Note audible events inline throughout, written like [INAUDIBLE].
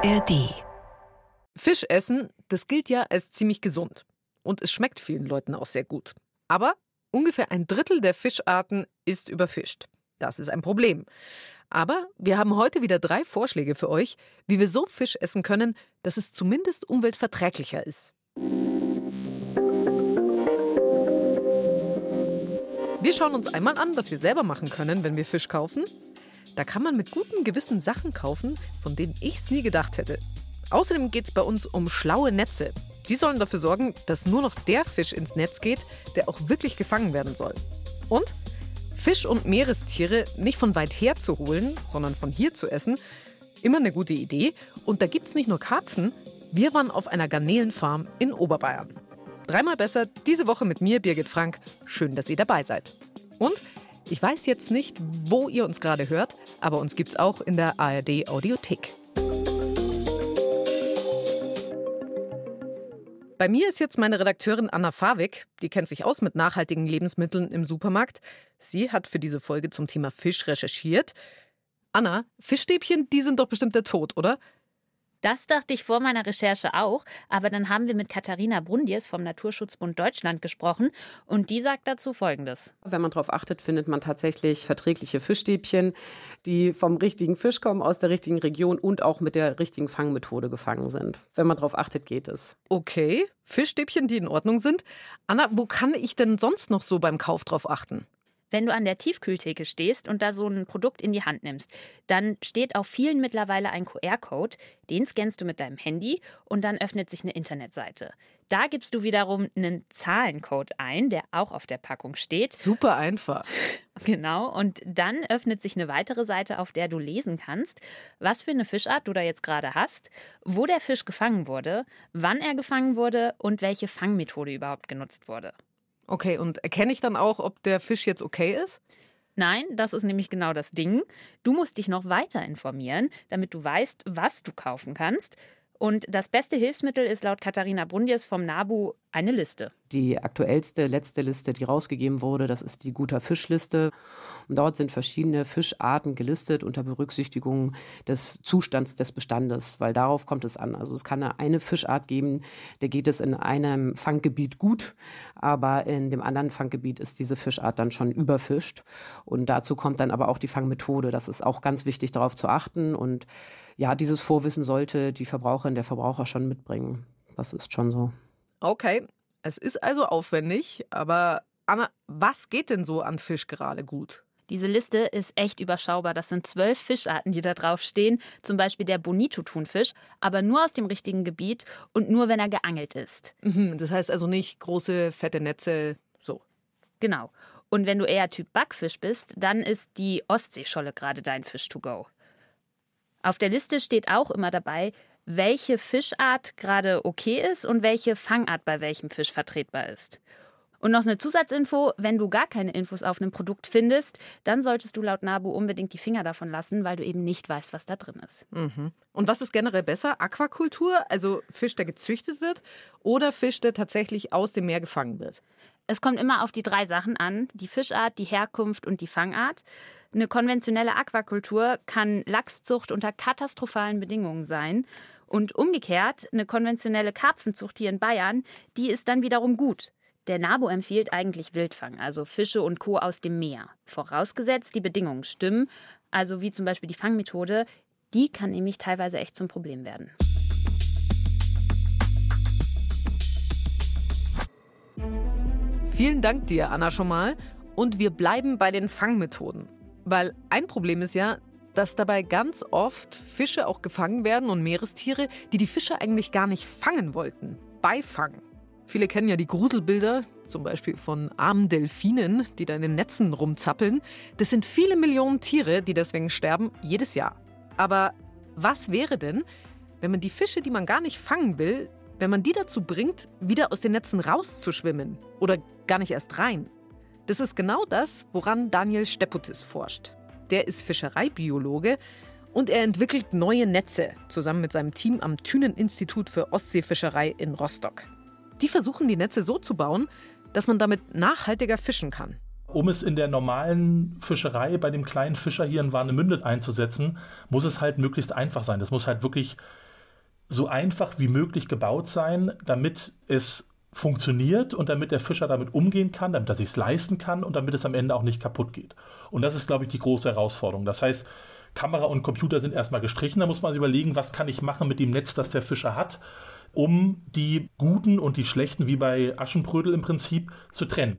ARD. Fisch essen, das gilt ja als ziemlich gesund. Und es schmeckt vielen Leuten auch sehr gut. Aber ungefähr ein Drittel der Fischarten ist überfischt. Das ist ein Problem. Aber wir haben heute wieder drei Vorschläge für euch, wie wir so Fisch essen können, dass es zumindest umweltverträglicher ist. Wir schauen uns einmal an, was wir selber machen können, wenn wir Fisch kaufen. Da kann man mit gutem Gewissen Sachen kaufen, von denen ich es nie gedacht hätte. Außerdem geht es bei uns um schlaue Netze. Die sollen dafür sorgen, dass nur noch der Fisch ins Netz geht, der auch wirklich gefangen werden soll. Und Fisch und Meerestiere nicht von weit her zu holen, sondern von hier zu essen, immer eine gute Idee. Und da gibt es nicht nur Karpfen, wir waren auf einer Garnelenfarm in Oberbayern. Dreimal besser diese Woche mit mir, Birgit Frank. Schön, dass ihr dabei seid. Und ich weiß jetzt nicht, wo ihr uns gerade hört, aber uns gibt's auch in der ARD Audiothek. Bei mir ist jetzt meine Redakteurin Anna Fawig, die kennt sich aus mit nachhaltigen Lebensmitteln im Supermarkt. Sie hat für diese Folge zum Thema Fisch recherchiert. Anna, Fischstäbchen, die sind doch bestimmt der Tod, oder? Das dachte ich vor meiner Recherche auch, aber dann haben wir mit Katharina Brundiers vom Naturschutzbund Deutschland gesprochen und die sagt dazu Folgendes. Wenn man darauf achtet, findet man tatsächlich verträgliche Fischstäbchen, die vom richtigen Fisch kommen, aus der richtigen Region und auch mit der richtigen Fangmethode gefangen sind. Wenn man darauf achtet, geht es. Okay, Fischstäbchen, die in Ordnung sind. Anna, wo kann ich denn sonst noch so beim Kauf drauf achten? Wenn du an der Tiefkühltheke stehst und da so ein Produkt in die Hand nimmst, dann steht auf vielen mittlerweile ein QR-Code. Den scannst du mit deinem Handy und dann öffnet sich eine Internetseite. Da gibst du wiederum einen Zahlencode ein, der auch auf der Packung steht. Super einfach. [LAUGHS] Genau. Und dann öffnet sich eine weitere Seite, auf der du lesen kannst, was für eine Fischart du da jetzt gerade hast, wo der Fisch gefangen wurde, wann er gefangen wurde und welche Fangmethode überhaupt genutzt wurde. Okay, und erkenne ich dann auch, ob der Fisch jetzt okay ist? Nein, das ist nämlich genau das Ding. Du musst dich noch weiter informieren, damit du weißt, was du kaufen kannst. Und das beste Hilfsmittel ist laut Katharina Brundies vom NABU eine Liste. Die aktuellste, letzte Liste, die rausgegeben wurde, das ist die Guter Fischliste. Und dort sind verschiedene Fischarten gelistet unter Berücksichtigung des Zustands des Bestandes, weil darauf kommt es an. Also es kann eine Fischart geben, der geht es in einem Fanggebiet gut, aber in dem anderen Fanggebiet ist diese Fischart dann schon überfischt. Und dazu kommt dann aber auch die Fangmethode. Das ist auch ganz wichtig, darauf zu achten. Und ja, dieses Vorwissen sollte die Verbraucherin, der Verbraucher schon mitbringen. Das ist schon so. Okay, es ist also aufwendig, aber Anna, was geht denn so an Fisch gerade gut? Diese Liste ist echt überschaubar. Das sind zwölf Fischarten, die da drauf stehen. Zum Beispiel der Bonito-Thunfisch, aber nur aus dem richtigen Gebiet und nur, wenn er geangelt ist. Mhm, das heißt also nicht große, fette Netze, so. Genau. Und wenn du eher Typ Backfisch bist, dann ist die Ostseescholle gerade dein Fisch to go. Auf der Liste steht auch immer dabei, welche Fischart gerade okay ist und welche Fangart bei welchem Fisch vertretbar ist. Und noch eine Zusatzinfo, wenn du gar keine Infos auf einem Produkt findest, dann solltest du laut NABU unbedingt die Finger davon lassen, weil du eben nicht weißt, was da drin ist. Mhm. Und was ist generell besser? Aquakultur, also Fisch, der gezüchtet wird, oder Fisch, der tatsächlich aus dem Meer gefangen wird? Es kommt immer auf die drei Sachen an, die Fischart, die Herkunft und die Fangart. Eine konventionelle Aquakultur kann Lachszucht unter katastrophalen Bedingungen sein. Und umgekehrt, eine konventionelle Karpfenzucht hier in Bayern, die ist dann wiederum gut. Der NABU empfiehlt eigentlich Wildfang, also Fische und Co. aus dem Meer. Vorausgesetzt, die Bedingungen stimmen, also wie zum Beispiel die Fangmethode, die kann nämlich teilweise echt zum Problem werden. Vielen Dank dir, Anna, schon mal. Und wir bleiben bei den Fangmethoden. Weil ein Problem ist ja, dass dabei ganz oft Fische auch gefangen werden und Meerestiere, die die Fische eigentlich gar nicht fangen wollten. Beifangen. Viele kennen ja die Gruselbilder, zum Beispiel von armen Delfinen, die da in den Netzen rumzappeln. Das sind viele Millionen Tiere, die deswegen sterben, jedes Jahr. Aber was wäre denn, wenn man die Fische, die man gar nicht fangen will, wenn man die dazu bringt, wieder aus den Netzen rauszuschwimmen oder gar nicht erst rein. Das ist genau das, woran Daniel Steputis forscht. Der ist Fischereibiologe und er entwickelt neue Netze zusammen mit seinem Team am Thünen-Institut für Ostseefischerei in Rostock. Die versuchen die Netze so zu bauen, dass man damit nachhaltiger fischen kann. Um es in der normalen Fischerei bei dem kleinen Fischer hier in Warnemünde einzusetzen, muss es halt möglichst einfach sein. Das muss halt wirklich so einfach wie möglich gebaut sein, damit es funktioniert und damit der Fischer damit umgehen kann, damit er sich leisten kann und damit es am Ende auch nicht kaputt geht. Und das ist, glaube ich, die große Herausforderung. Das heißt, Kamera und Computer sind erstmal gestrichen. Da muss man sich überlegen, was kann ich machen mit dem Netz, das der Fischer hat, um die guten und die schlechten, wie bei Aschenbrödel im Prinzip, zu trennen.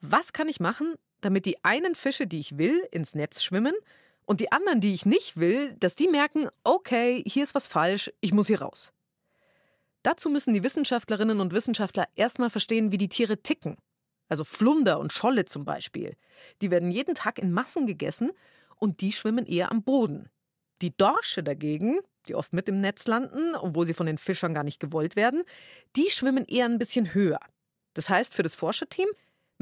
Was kann ich machen, damit die einen Fische, die ich will, ins Netz schwimmen und die anderen, die ich nicht will, dass die merken, okay, hier ist was falsch, ich muss hier raus. Dazu müssen die Wissenschaftlerinnen und Wissenschaftler erstmal verstehen, wie die Tiere ticken. Also Flunder und Scholle zum Beispiel. Die werden jeden Tag in Massen gegessen und die schwimmen eher am Boden. Die Dorsche dagegen, die oft mit im Netz landen, obwohl sie von den Fischern gar nicht gewollt werden, die schwimmen eher ein bisschen höher. Das heißt für das Forscherteam,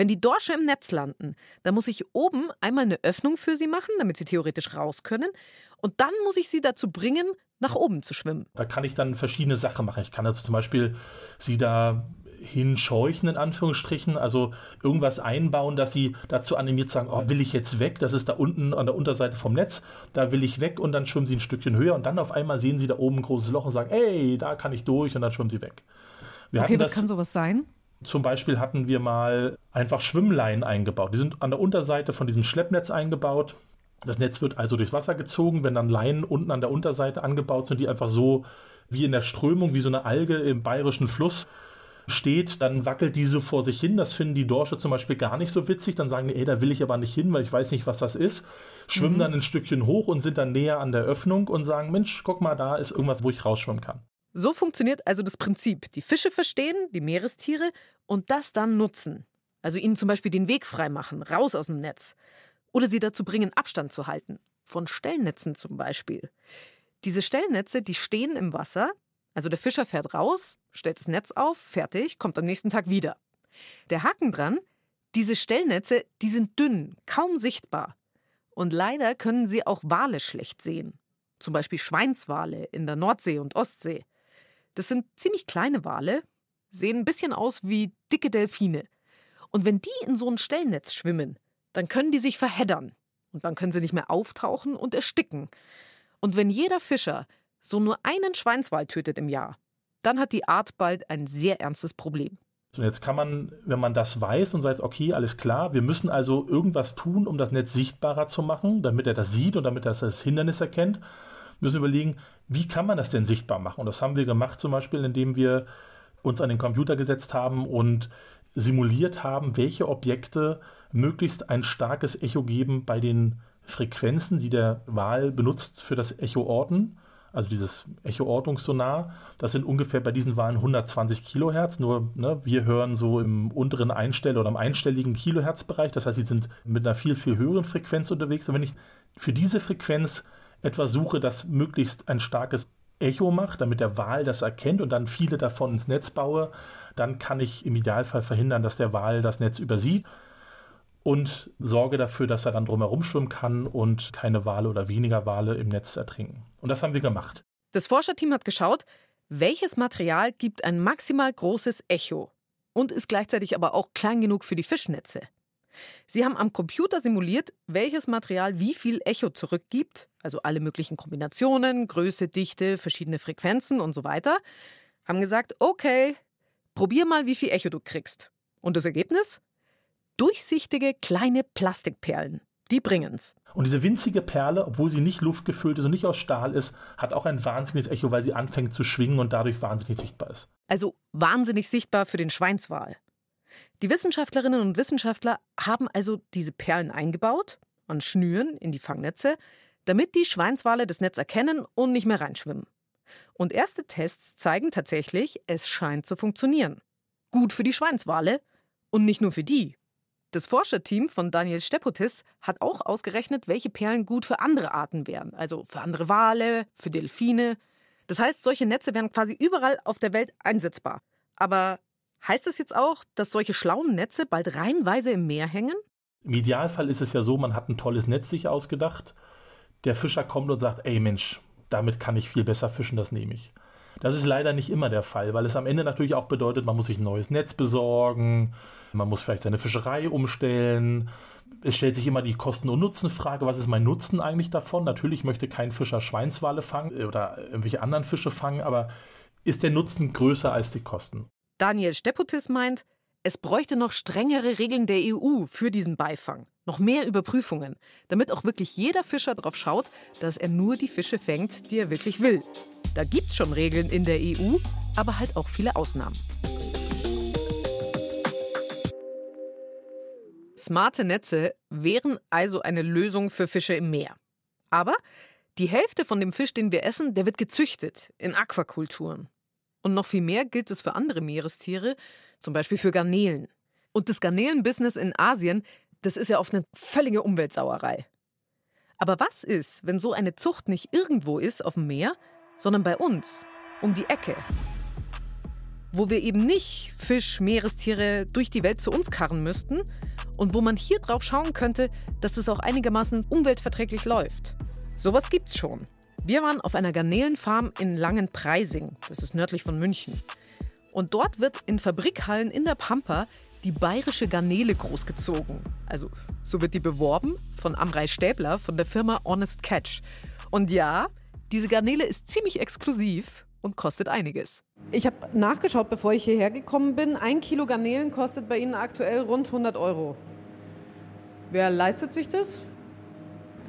wenn die Dorsche im Netz landen, dann muss ich oben einmal eine Öffnung für sie machen, damit sie theoretisch raus können. Und dann muss ich sie dazu bringen, nach oben zu schwimmen. Da kann ich dann verschiedene Sachen machen. Ich kann also zum Beispiel sie da hinscheuchen, in Anführungsstrichen, also irgendwas einbauen, dass sie dazu animiert sagen, oh, will ich jetzt weg, das ist da unten an der Unterseite vom Netz, da will ich weg und dann schwimmen sie ein Stückchen höher und dann auf einmal sehen sie da oben ein großes Loch und sagen, ey, da kann ich durch und dann schwimmen sie weg. Wir okay, was kann sowas sein? Zum Beispiel hatten wir mal einfach Schwimmleinen eingebaut. Die sind an der Unterseite von diesem Schleppnetz eingebaut. Das Netz wird also durchs Wasser gezogen, wenn dann Leinen unten an der Unterseite angebaut sind, die einfach so wie in der Strömung, wie so eine Alge im bayerischen Fluss steht, dann wackelt diese vor sich hin. Das finden die Dorsche zum Beispiel gar nicht so witzig. Dann sagen die, ey, da will ich aber nicht hin, weil ich weiß nicht, was das ist. Schwimmen mhm. dann ein Stückchen hoch und sind dann näher an der Öffnung und sagen, Mensch, guck mal, da ist irgendwas, wo ich rausschwimmen kann. So funktioniert also das Prinzip. Die Fische verstehen, die Meerestiere und das dann nutzen. Also ihnen zum Beispiel den Weg freimachen, raus aus dem Netz. Oder sie dazu bringen, Abstand zu halten. Von Stellnetzen zum Beispiel. Diese Stellnetze, die stehen im Wasser. Also der Fischer fährt raus, stellt das Netz auf, fertig, kommt am nächsten Tag wieder. Der Haken dran, diese Stellnetze, die sind dünn, kaum sichtbar. Und leider können sie auch Wale schlecht sehen. Zum Beispiel Schweinswale in der Nordsee und Ostsee. Das sind ziemlich kleine Wale, sehen ein bisschen aus wie dicke Delfine. Und wenn die in so ein Stellnetz schwimmen, dann können die sich verheddern. Und dann können sie nicht mehr auftauchen und ersticken. Und wenn jeder Fischer so nur einen Schweinswal tötet im Jahr, dann hat die Art bald ein sehr ernstes Problem. Und jetzt kann man, wenn man das weiß und sagt, okay, alles klar, wir müssen also irgendwas tun, um das Netz sichtbarer zu machen, damit er das sieht und damit er das Hindernis erkennt, müssen überlegen, wie kann man das denn sichtbar machen? Und das haben wir gemacht zum Beispiel, indem wir uns an den Computer gesetzt haben und simuliert haben, welche Objekte möglichst ein starkes Echo geben bei den Frequenzen, die der Wal benutzt für das Echo-Orten. Also dieses Echo-Ortungssonar, das sind ungefähr bei diesen Wahlen 120 Kilohertz. Nur ne, wir hören so im unteren Einstell- oder im einstelligen Kilohertz-Bereich. Das heißt, sie sind mit einer viel, viel höheren Frequenz unterwegs. Und wenn ich für diese Frequenz etwas suche, das möglichst ein starkes Echo macht, damit der Wal das erkennt und dann viele davon ins Netz baue, dann kann ich im Idealfall verhindern, dass der Wal das Netz übersieht und sorge dafür, dass er dann drumherum schwimmen kann und keine Wale oder weniger Wale im Netz ertrinken. Und das haben wir gemacht. Das Forscherteam hat geschaut, welches Material gibt ein maximal großes Echo und ist gleichzeitig aber auch klein genug für die Fischnetze. Sie haben am Computer simuliert, welches Material wie viel Echo zurückgibt, also alle möglichen Kombinationen, Größe, Dichte, verschiedene Frequenzen und so weiter. Haben gesagt, okay, probier mal, wie viel Echo du kriegst. Und das Ergebnis? Durchsichtige kleine Plastikperlen. Die bringen's. Und diese winzige Perle, obwohl sie nicht luftgefüllt ist und nicht aus Stahl ist, hat auch ein wahnsinniges Echo, weil sie anfängt zu schwingen und dadurch wahnsinnig sichtbar ist. Also wahnsinnig sichtbar für den Schweinswal. Die Wissenschaftlerinnen und Wissenschaftler haben also diese Perlen eingebaut, an Schnüren in die Fangnetze, damit die Schweinswale das Netz erkennen und nicht mehr reinschwimmen. Und erste Tests zeigen tatsächlich, es scheint zu funktionieren. Gut für die Schweinswale und nicht nur für die. Das Forscherteam von Daniel Stepotis hat auch ausgerechnet, welche Perlen gut für andere Arten wären, also für andere Wale, für Delfine. Das heißt, solche Netze wären quasi überall auf der Welt einsetzbar. Aber Heißt das jetzt auch, dass solche schlauen Netze bald reihenweise im Meer hängen? Im Idealfall ist es ja so, man hat ein tolles Netz sich ausgedacht. Der Fischer kommt und sagt, ey Mensch, damit kann ich viel besser fischen, das nehme ich. Das ist leider nicht immer der Fall, weil es am Ende natürlich auch bedeutet, man muss sich ein neues Netz besorgen, man muss vielleicht seine Fischerei umstellen, es stellt sich immer die Kosten- und Nutzenfrage, was ist mein Nutzen eigentlich davon? Natürlich möchte kein Fischer Schweinswale fangen oder irgendwelche anderen Fische fangen, aber ist der Nutzen größer als die Kosten? Daniel Steppotis meint, es bräuchte noch strengere Regeln der EU für diesen Beifang, noch mehr Überprüfungen, damit auch wirklich jeder Fischer darauf schaut, dass er nur die Fische fängt, die er wirklich will. Da gibt es schon Regeln in der EU, aber halt auch viele Ausnahmen. Smarte Netze wären also eine Lösung für Fische im Meer. Aber die Hälfte von dem Fisch, den wir essen, der wird gezüchtet in Aquakulturen. Und noch viel mehr gilt es für andere Meerestiere, zum Beispiel für Garnelen. Und das Garnelenbusiness in Asien, das ist ja oft eine völlige Umweltsauerei. Aber was ist, wenn so eine Zucht nicht irgendwo ist auf dem Meer, sondern bei uns, um die Ecke? Wo wir eben nicht Fisch, Meerestiere durch die Welt zu uns karren müssten und wo man hier drauf schauen könnte, dass es auch einigermaßen umweltverträglich läuft. Sowas gibt's schon. Wir waren auf einer Garnelenfarm in Langenpreising, das ist nördlich von München. Und dort wird in Fabrikhallen in der Pampa die bayerische Garnele großgezogen. Also so wird die beworben von Amrei Stäbler von der Firma Honest Catch. Und ja, diese Garnele ist ziemlich exklusiv und kostet einiges. Ich habe nachgeschaut, bevor ich hierher gekommen bin. Ein Kilo Garnelen kostet bei Ihnen aktuell rund 100 Euro. Wer leistet sich das?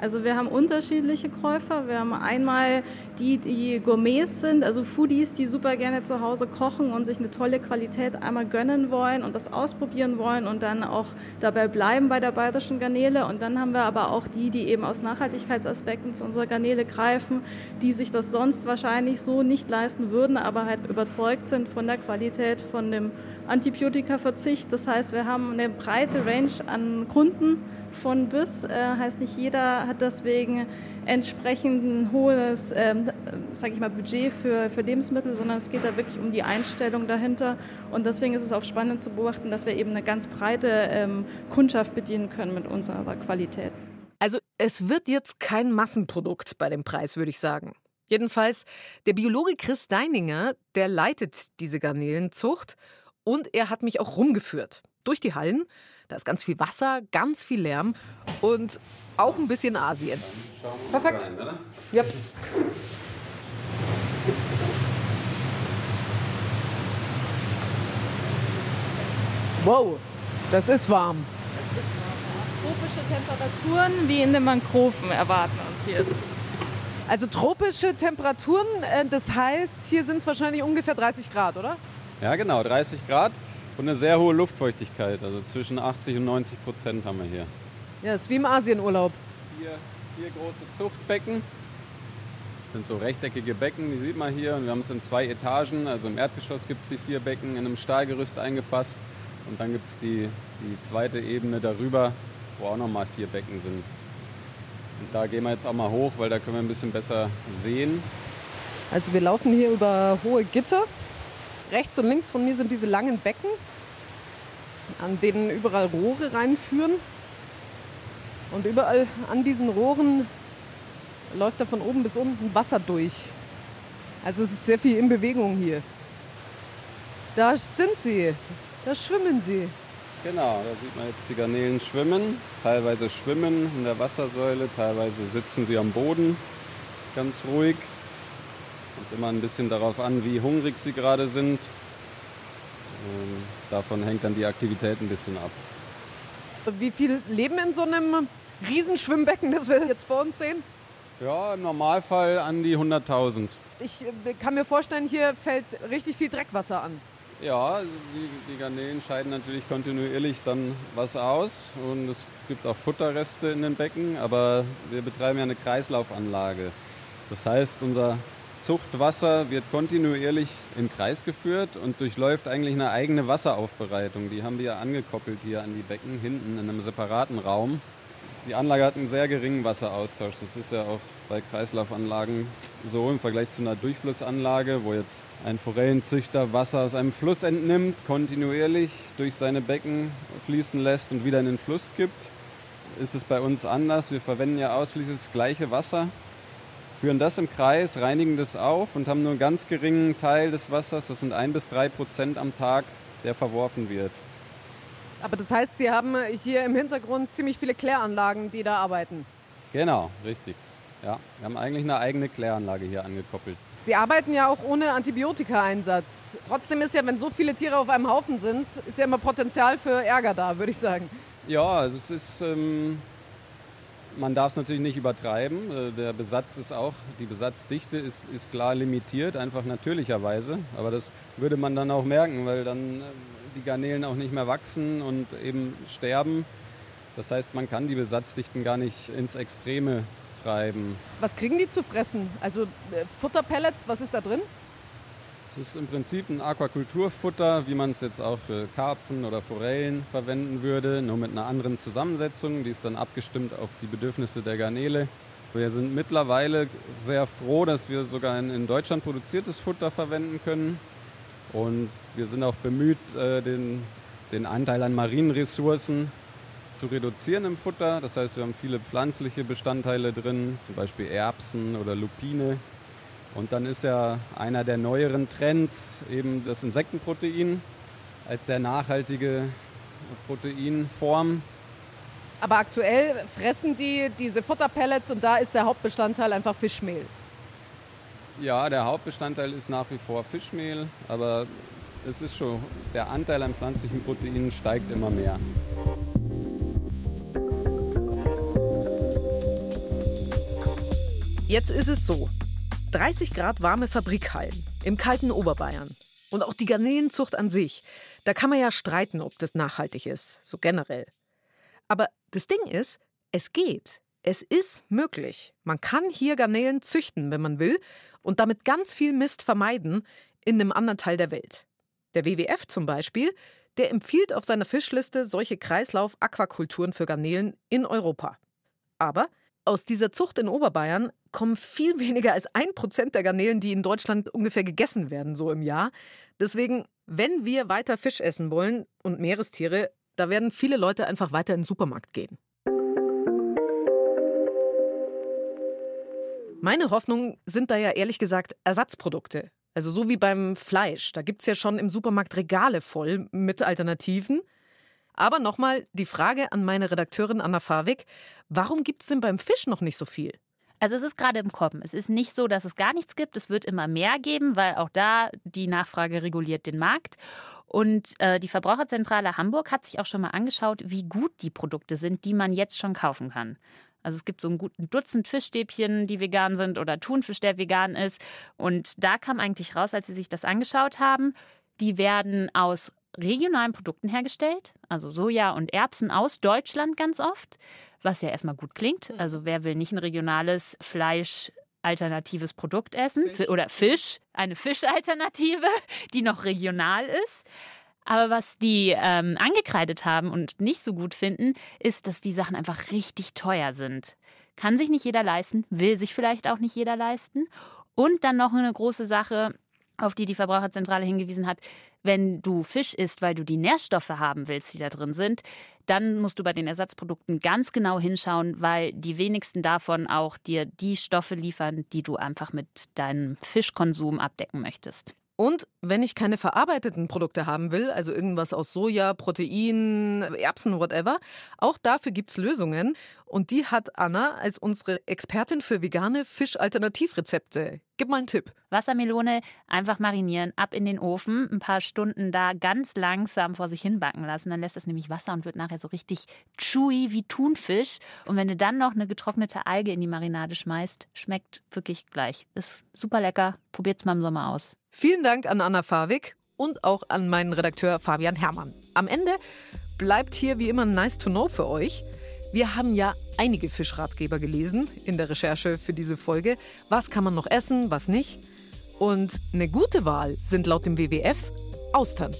Also wir haben unterschiedliche Käufer. Wir haben einmal die, die Gourmets sind, also Foodies, die super gerne zu Hause kochen und sich eine tolle Qualität einmal gönnen wollen und das ausprobieren wollen und dann auch dabei bleiben bei der bayerischen Garnele. Und dann haben wir aber auch die, die eben aus Nachhaltigkeitsaspekten zu unserer Garnele greifen, die sich das sonst wahrscheinlich so nicht leisten würden, aber halt überzeugt sind von der Qualität, von dem Antibiotikaverzicht. Das heißt, wir haben eine breite Range an Kunden von bis. Äh, heißt nicht jeder hat deswegen entsprechend ein hohes, ähm, sage ich mal, Budget für, für Lebensmittel, sondern es geht da wirklich um die Einstellung dahinter. Und deswegen ist es auch spannend zu beobachten, dass wir eben eine ganz breite ähm, Kundschaft bedienen können mit unserer Qualität. Also es wird jetzt kein Massenprodukt bei dem Preis, würde ich sagen. Jedenfalls, der Biologe Chris Deininger, der leitet diese Garnelenzucht und er hat mich auch rumgeführt. Durch die Hallen. Da ist ganz viel Wasser, ganz viel Lärm und auch ein bisschen Asien. Perfekt. Rein, oder? Yep. Wow, das ist warm. Das ist warm. Tropische Temperaturen wie in den Mangroven erwarten uns jetzt. Also tropische Temperaturen, äh, das heißt, hier sind es wahrscheinlich ungefähr 30 Grad, oder? Ja, genau, 30 Grad und eine sehr hohe Luftfeuchtigkeit. Also zwischen 80 und 90 Prozent haben wir hier. Ja, ist wie im Asienurlaub. Hier vier große Zuchtbecken. Das sind so rechteckige Becken, die sieht man hier. Und wir haben es in zwei Etagen. Also im Erdgeschoss gibt es die vier Becken in einem Stahlgerüst eingefasst. Und dann gibt es die, die zweite Ebene darüber, wo auch nochmal vier Becken sind. Und da gehen wir jetzt auch mal hoch, weil da können wir ein bisschen besser sehen. Also wir laufen hier über hohe Gitter Rechts und links von mir sind diese langen Becken, an denen überall Rohre reinführen. Und überall an diesen Rohren läuft da von oben bis unten Wasser durch. Also es ist sehr viel in Bewegung hier. Da sind sie, da schwimmen sie. Genau, da sieht man jetzt die Garnelen schwimmen. Teilweise schwimmen in der Wassersäule, teilweise sitzen sie am Boden, ganz ruhig. Kommt immer ein bisschen darauf an, wie hungrig sie gerade sind. Ähm, davon hängt dann die Aktivität ein bisschen ab. Wie viel leben in so einem Riesenschwimmbecken, das wir jetzt vor uns sehen? Ja, im Normalfall an die 100.000. Ich äh, kann mir vorstellen, hier fällt richtig viel Dreckwasser an. Ja, die, die Garnelen scheiden natürlich kontinuierlich dann Wasser aus und es gibt auch Futterreste in den Becken, aber wir betreiben ja eine Kreislaufanlage. Das heißt, unser Zuchtwasser wird kontinuierlich im Kreis geführt und durchläuft eigentlich eine eigene Wasseraufbereitung. Die haben wir angekoppelt hier an die Becken hinten in einem separaten Raum. Die Anlage hat einen sehr geringen Wasseraustausch. Das ist ja auch bei Kreislaufanlagen so im Vergleich zu einer Durchflussanlage, wo jetzt ein Forellenzüchter Wasser aus einem Fluss entnimmt, kontinuierlich durch seine Becken fließen lässt und wieder in den Fluss gibt. Ist es bei uns anders. Wir verwenden ja ausschließlich das gleiche Wasser führen das im Kreis, reinigen das auf und haben nur einen ganz geringen Teil des Wassers, das sind ein bis drei Prozent am Tag, der verworfen wird. Aber das heißt, Sie haben hier im Hintergrund ziemlich viele Kläranlagen, die da arbeiten. Genau, richtig. Ja, wir haben eigentlich eine eigene Kläranlage hier angekoppelt. Sie arbeiten ja auch ohne Antibiotika-Einsatz. Trotzdem ist ja, wenn so viele Tiere auf einem Haufen sind, ist ja immer Potenzial für Ärger da, würde ich sagen. Ja, es ist, ähm, man darf es natürlich nicht übertreiben. Äh, der Besatz ist auch, die Besatzdichte ist, ist klar limitiert, einfach natürlicherweise. Aber das würde man dann auch merken, weil dann äh, die Garnelen auch nicht mehr wachsen und eben sterben. Das heißt, man kann die Besatzdichten gar nicht ins Extreme treiben. Was kriegen die zu fressen? Also äh, Futterpellets, was ist da drin? Es ist im Prinzip ein Aquakulturfutter, wie man es jetzt auch für Karpfen oder Forellen verwenden würde, nur mit einer anderen Zusammensetzung. Die ist dann abgestimmt auf die Bedürfnisse der Garnele. Wir sind mittlerweile sehr froh, dass wir sogar ein in Deutschland produziertes Futter verwenden können. Und wir sind auch bemüht, äh, den, den Anteil an marinen Ressourcen zu reduzieren im Futter. Das heißt, wir haben viele pflanzliche Bestandteile drin, zum Beispiel Erbsen oder Lupine. Und dann ist ja einer der neueren Trends eben das Insektenprotein als sehr nachhaltige Proteinform. Aber aktuell fressen die diese Futterpellets und da ist der Hauptbestandteil einfach Fischmehl. Ja, der Hauptbestandteil ist nach wie vor Fischmehl, aber es ist schon, der Anteil an pflanzlichen Proteinen steigt immer mehr. Jetzt ist es so. 30 Grad warme Fabrikhallen im kalten Oberbayern. Und auch die Garnelenzucht an sich. Da kann man ja streiten, ob das nachhaltig ist, so generell. Aber das Ding ist, es geht. Es ist möglich. Man kann hier Garnelen züchten, wenn man will, und damit ganz viel Mist vermeiden in einem anderen Teil der Welt. Der WWF zum Beispiel, der empfiehlt auf seiner Fischliste solche Kreislauf-Aquakulturen für Garnelen in Europa. Aber aus dieser Zucht in Oberbayern kommen viel [LAUGHS] weniger als ein Prozent der Garnelen, die in Deutschland ungefähr gegessen werden, so im Jahr. Deswegen, wenn wir weiter Fisch essen wollen und Meerestiere, da werden viele Leute einfach weiter in den Supermarkt gehen. Meine Hoffnung sind da ja ehrlich gesagt Ersatzprodukte. Also so wie beim Fleisch. Da gibt es ja schon im Supermarkt Regale voll mit Alternativen. Aber nochmal die Frage an meine Redakteurin Anna Farwig: Warum gibt es denn beim Fisch noch nicht so viel? Also es ist gerade im Kommen. Es ist nicht so, dass es gar nichts gibt. Es wird immer mehr geben, weil auch da die Nachfrage reguliert den Markt. Und äh, die Verbraucherzentrale Hamburg hat sich auch schon mal angeschaut, wie gut die Produkte sind, die man jetzt schon kaufen kann. Also es gibt so ein guten Dutzend Fischstäbchen, die vegan sind oder Thunfisch, der vegan ist. Und da kam eigentlich raus, als sie sich das angeschaut haben, die werden aus regionalen Produkten hergestellt, also Soja und Erbsen aus Deutschland ganz oft, was ja erstmal gut klingt. Mhm. Also wer will nicht ein regionales Fleisch alternatives Produkt essen Fisch. oder Fisch, eine Fischalternative, [LAUGHS] die noch regional ist. Aber was die ähm, angekreidet haben und nicht so gut finden, ist, dass die Sachen einfach richtig teuer sind. Kann sich nicht jeder leisten, will sich vielleicht auch nicht jeder leisten. Und dann noch eine große Sache, auf die die Verbraucherzentrale hingewiesen hat, wenn du Fisch isst, weil du die Nährstoffe haben willst, die da drin sind, dann musst du bei den Ersatzprodukten ganz genau hinschauen, weil die wenigsten davon auch dir die Stoffe liefern, die du einfach mit deinem Fischkonsum abdecken möchtest. Und wenn ich keine verarbeiteten Produkte haben will, also irgendwas aus Soja, Protein, Erbsen, whatever, auch dafür gibt es Lösungen. Und die hat Anna als unsere Expertin für vegane Fischalternativrezepte. Gib mal einen Tipp. Wassermelone einfach marinieren, ab in den Ofen, ein paar Stunden da ganz langsam vor sich hin backen lassen. Dann lässt es nämlich Wasser und wird nachher so richtig chewy wie Thunfisch. Und wenn du dann noch eine getrocknete Alge in die Marinade schmeißt, schmeckt wirklich gleich. Ist super lecker. Probiert's mal im Sommer aus. Vielen Dank an Anna Fawig und auch an meinen Redakteur Fabian Herrmann. Am Ende bleibt hier wie immer nice to know für euch. Wir haben ja einige Fischratgeber gelesen in der Recherche für diese Folge. Was kann man noch essen, was nicht? Und eine gute Wahl sind laut dem WWF Austern.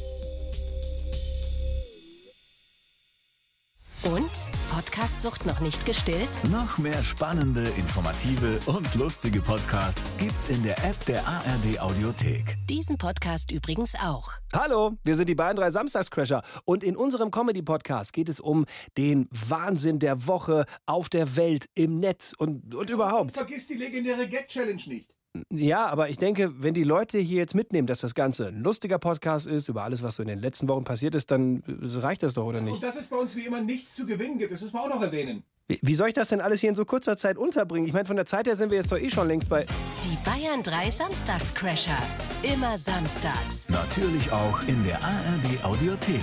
Und? Podcast-Sucht noch nicht gestillt? Noch mehr spannende, informative und lustige Podcasts gibt's in der App der ARD Audiothek. Diesen Podcast übrigens auch. Hallo, wir sind die Bayern 3 Samstagscrasher und in unserem Comedy-Podcast geht es um den Wahnsinn der Woche auf der Welt, im Netz und, und überhaupt. Und vergiss die legendäre Gag-Challenge nicht. Ja, aber ich denke, wenn die Leute hier jetzt mitnehmen, dass das Ganze ein lustiger Podcast ist, über alles, was so in den letzten Wochen passiert ist, dann äh, reicht das doch, oder nicht? Und dass es bei uns wie immer nichts zu gewinnen gibt, das muss man auch noch erwähnen. Wie, wie soll ich das denn alles hier in so kurzer Zeit unterbringen? Ich meine, von der Zeit her sind wir jetzt doch eh schon längst bei. Die Bayern 3 Samstagscrasher. Immer samstags. Natürlich auch in der ARD Audiothek.